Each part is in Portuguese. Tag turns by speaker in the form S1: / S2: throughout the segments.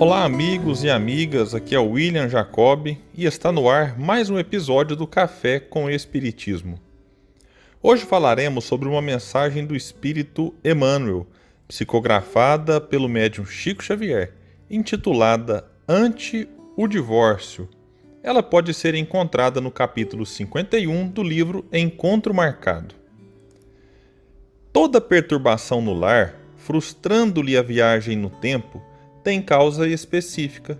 S1: Olá, amigos e amigas. Aqui é o William Jacob e está no ar mais um episódio do Café com Espiritismo. Hoje falaremos sobre uma mensagem do espírito Emmanuel, psicografada pelo médium Chico Xavier, intitulada Ante o Divórcio. Ela pode ser encontrada no capítulo 51 do livro Encontro Marcado. Toda perturbação no lar, frustrando-lhe a viagem no tempo, tem causa específica,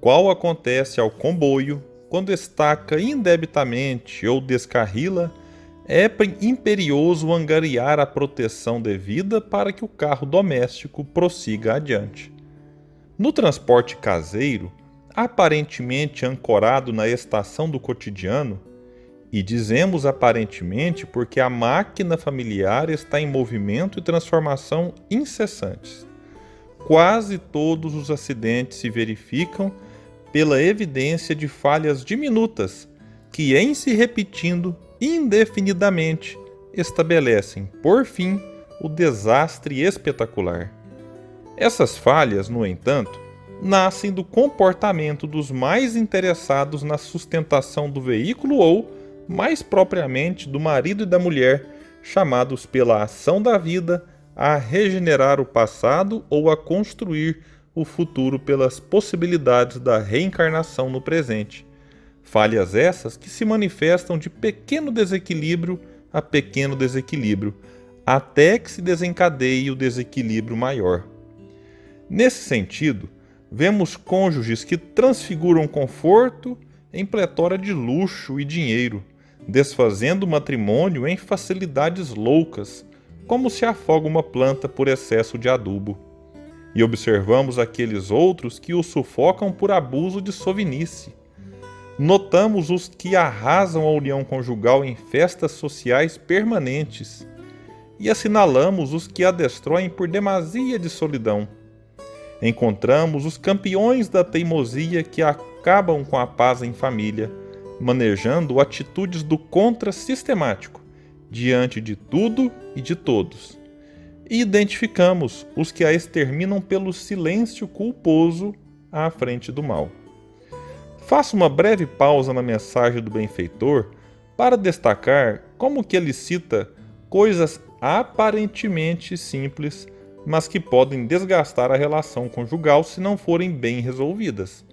S1: qual acontece ao comboio quando estaca indebitamente ou descarrila, é imperioso angariar a proteção devida para que o carro doméstico prossiga adiante. No transporte caseiro, aparentemente ancorado na estação do cotidiano, e dizemos aparentemente porque a máquina familiar está em movimento e transformação incessantes quase todos os acidentes se verificam pela evidência de falhas diminutas que, em se repetindo indefinidamente, estabelecem, por fim, o desastre espetacular. Essas falhas, no entanto, nascem do comportamento dos mais interessados na sustentação do veículo ou, mais propriamente, do marido e da mulher, chamados pela ação da vida a regenerar o passado ou a construir o futuro pelas possibilidades da reencarnação no presente. Falhas essas que se manifestam de pequeno desequilíbrio a pequeno desequilíbrio, até que se desencadeie o desequilíbrio maior. Nesse sentido, vemos cônjuges que transfiguram conforto em pletora de luxo e dinheiro, desfazendo o matrimônio em facilidades loucas, como se afoga uma planta por excesso de adubo. E observamos aqueles outros que o sufocam por abuso de sovinice. Notamos os que arrasam a união conjugal em festas sociais permanentes. E assinalamos os que a destroem por demasia de solidão. Encontramos os campeões da teimosia que acabam com a paz em família, manejando atitudes do contra-sistemático diante de tudo e de todos. E identificamos os que a exterminam pelo silêncio culposo à frente do mal. Faço uma breve pausa na mensagem do benfeitor para destacar como que ele cita coisas aparentemente simples, mas que podem desgastar a relação conjugal se não forem bem resolvidas.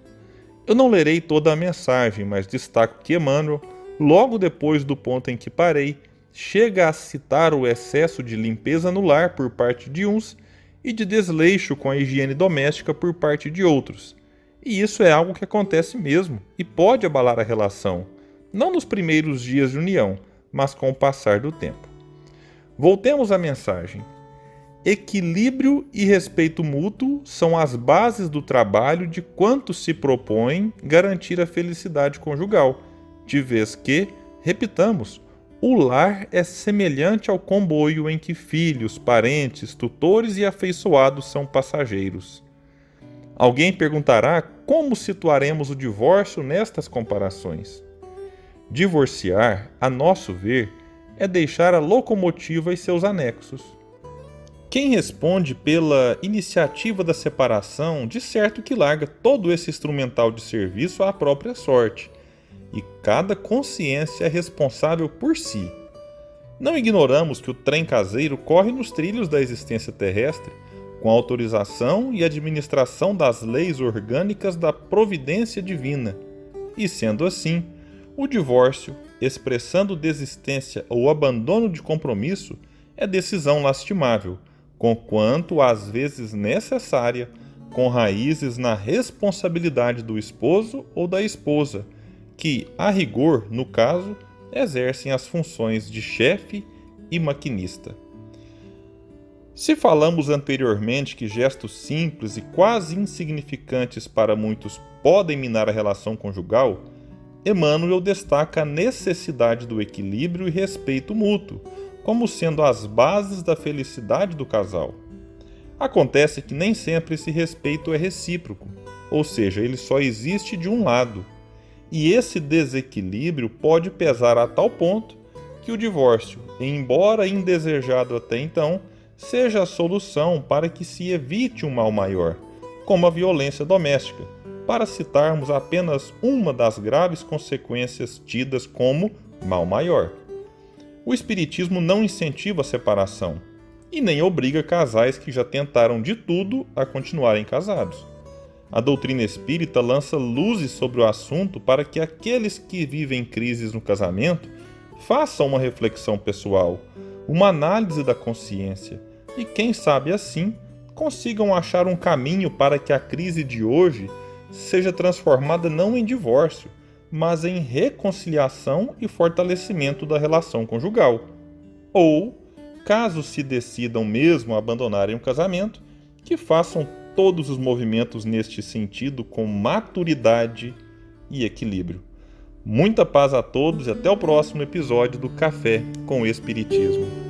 S1: Eu não lerei toda a mensagem, mas destaco que Emmanuel, logo depois do ponto em que parei, chega a citar o excesso de limpeza no lar por parte de uns e de desleixo com a higiene doméstica por parte de outros. E isso é algo que acontece mesmo e pode abalar a relação, não nos primeiros dias de união, mas com o passar do tempo. Voltemos à mensagem. Equilíbrio e respeito mútuo são as bases do trabalho de quanto se propõe garantir a felicidade conjugal, de vez que, repitamos, o lar é semelhante ao comboio em que filhos, parentes, tutores e afeiçoados são passageiros. Alguém perguntará como situaremos o divórcio nestas comparações. Divorciar, a nosso ver, é deixar a locomotiva e seus anexos. Quem responde pela iniciativa da separação, de certo que larga todo esse instrumental de serviço à própria sorte e cada consciência é responsável por si. Não ignoramos que o trem caseiro corre nos trilhos da existência terrestre, com autorização e administração das leis orgânicas da providência divina. E sendo assim, o divórcio, expressando desistência ou abandono de compromisso, é decisão lastimável, conquanto às vezes necessária, com raízes na responsabilidade do esposo ou da esposa que, a rigor, no caso, exercem as funções de chefe e maquinista. Se falamos anteriormente que gestos simples e quase insignificantes para muitos podem minar a relação conjugal, Emmanuel destaca a necessidade do equilíbrio e respeito mútuo como sendo as bases da felicidade do casal. Acontece que nem sempre esse respeito é recíproco, ou seja, ele só existe de um lado e esse desequilíbrio pode pesar a tal ponto que o divórcio, embora indesejado até então, seja a solução para que se evite um mal maior, como a violência doméstica, para citarmos apenas uma das graves consequências tidas como mal maior. O Espiritismo não incentiva a separação e nem obriga casais que já tentaram de tudo a continuarem casados. A doutrina espírita lança luzes sobre o assunto para que aqueles que vivem crises no casamento façam uma reflexão pessoal, uma análise da consciência e, quem sabe assim, consigam achar um caminho para que a crise de hoje seja transformada não em divórcio, mas em reconciliação e fortalecimento da relação conjugal. Ou, caso se decidam mesmo a abandonarem o casamento, que façam todos os movimentos neste sentido com maturidade e equilíbrio. Muita paz a todos e até o próximo episódio do Café com Espiritismo.